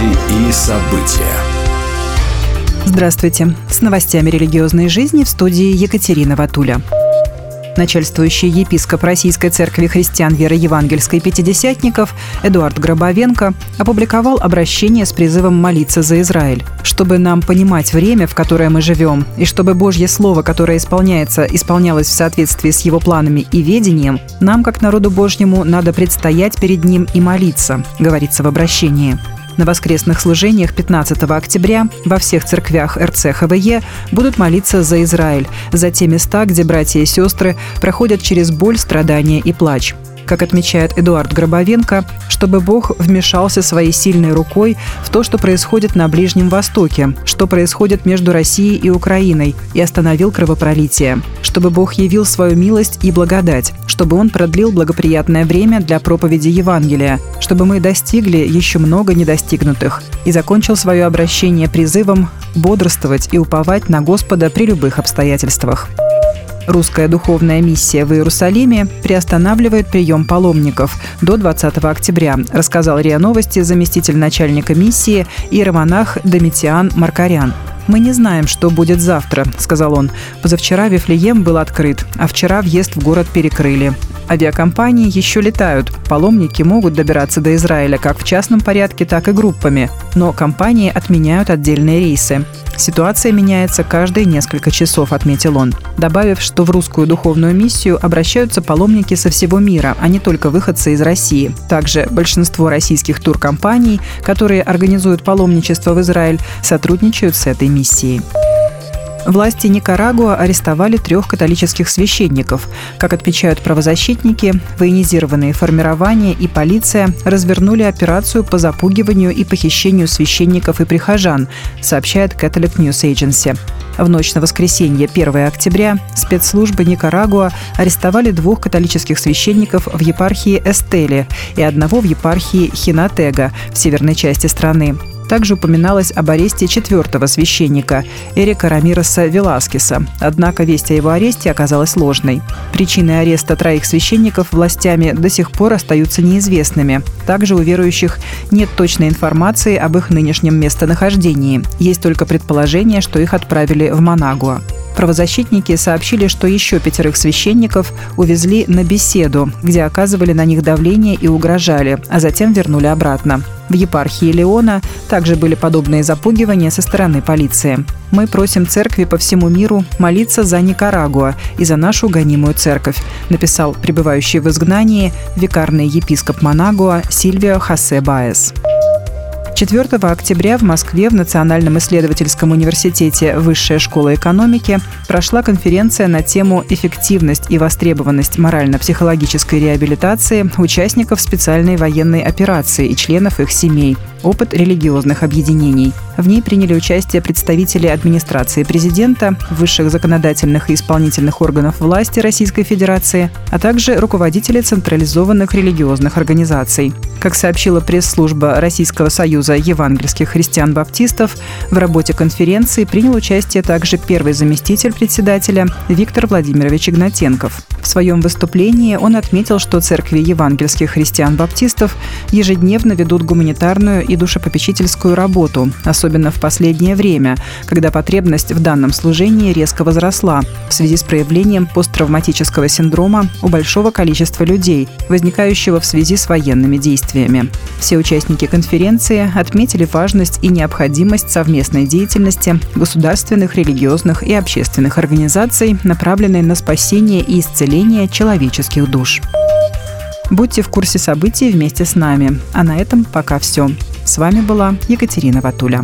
Новости и события. Здравствуйте. С новостями религиозной жизни в студии Екатерина Ватуля. Начальствующий епископ Российской Церкви Христиан Веры Евангельской Пятидесятников Эдуард Гробовенко опубликовал обращение с призывом молиться за Израиль. Чтобы нам понимать время, в которое мы живем, и чтобы Божье Слово, которое исполняется, исполнялось в соответствии с его планами и ведением, нам, как народу Божьему, надо предстоять перед Ним и молиться, говорится в обращении. На воскресных служениях 15 октября во всех церквях РЦ ХВЕ будут молиться за Израиль, за те места, где братья и сестры проходят через боль, страдания и плач как отмечает Эдуард Гробовенко, чтобы Бог вмешался своей сильной рукой в то, что происходит на Ближнем Востоке, что происходит между Россией и Украиной, и остановил кровопролитие, чтобы Бог явил свою милость и благодать, чтобы Он продлил благоприятное время для проповеди Евангелия, чтобы мы достигли еще много недостигнутых, и закончил свое обращение призывом бодрствовать и уповать на Господа при любых обстоятельствах. Русская духовная миссия в Иерусалиме приостанавливает прием паломников до 20 октября, рассказал РИА Новости заместитель начальника миссии иеромонах Домитиан Маркарян. «Мы не знаем, что будет завтра», — сказал он. «Позавчера Вифлеем был открыт, а вчера въезд в город перекрыли. Авиакомпании еще летают. Паломники могут добираться до Израиля как в частном порядке, так и группами. Но компании отменяют отдельные рейсы. Ситуация меняется каждые несколько часов, отметил он, добавив, что в русскую духовную миссию обращаются паломники со всего мира, а не только выходцы из России. Также большинство российских туркомпаний, которые организуют паломничество в Израиль, сотрудничают с этой миссией. Власти Никарагуа арестовали трех католических священников. Как отмечают правозащитники, военизированные формирования и полиция развернули операцию по запугиванию и похищению священников и прихожан, сообщает Catholic News Agency. В ночь на воскресенье 1 октября спецслужбы Никарагуа арестовали двух католических священников в епархии Эстели и одного в епархии Хинатега в северной части страны. Также упоминалось об аресте четвертого священника Эрика Рамироса Веласкеса. Однако весть о его аресте оказалась ложной. Причины ареста троих священников властями до сих пор остаются неизвестными. Также у верующих нет точной информации об их нынешнем местонахождении. Есть только предположение, что их отправили в Манагуа. Правозащитники сообщили, что еще пятерых священников увезли на беседу, где оказывали на них давление и угрожали, а затем вернули обратно. В епархии Леона также были подобные запугивания со стороны полиции. Мы просим церкви по всему миру молиться за Никарагуа и за нашу гонимую церковь, написал пребывающий в изгнании викарный епископ Манагуа Сильвио Хосе Баес. 4 октября в Москве в Национальном исследовательском университете Высшая школа экономики прошла конференция на тему «Эффективность и востребованность морально-психологической реабилитации участников специальной военной операции и членов их семей. Опыт религиозных объединений». В ней приняли участие представители администрации президента, высших законодательных и исполнительных органов власти Российской Федерации, а также руководители централизованных религиозных организаций. Как сообщила пресс-служба Российского союза евангельских христиан-баптистов, в работе конференции принял участие также первый заместитель председателя Виктор Владимирович Игнатенков. В своем выступлении он отметил, что церкви евангельских христиан-баптистов ежедневно ведут гуманитарную и душепопечительскую работу, особенно особенно в последнее время, когда потребность в данном служении резко возросла в связи с проявлением посттравматического синдрома у большого количества людей, возникающего в связи с военными действиями. Все участники конференции отметили важность и необходимость совместной деятельности государственных, религиозных и общественных организаций, направленной на спасение и исцеление человеческих душ. Будьте в курсе событий вместе с нами. А на этом пока все. С вами была Екатерина Ватуля.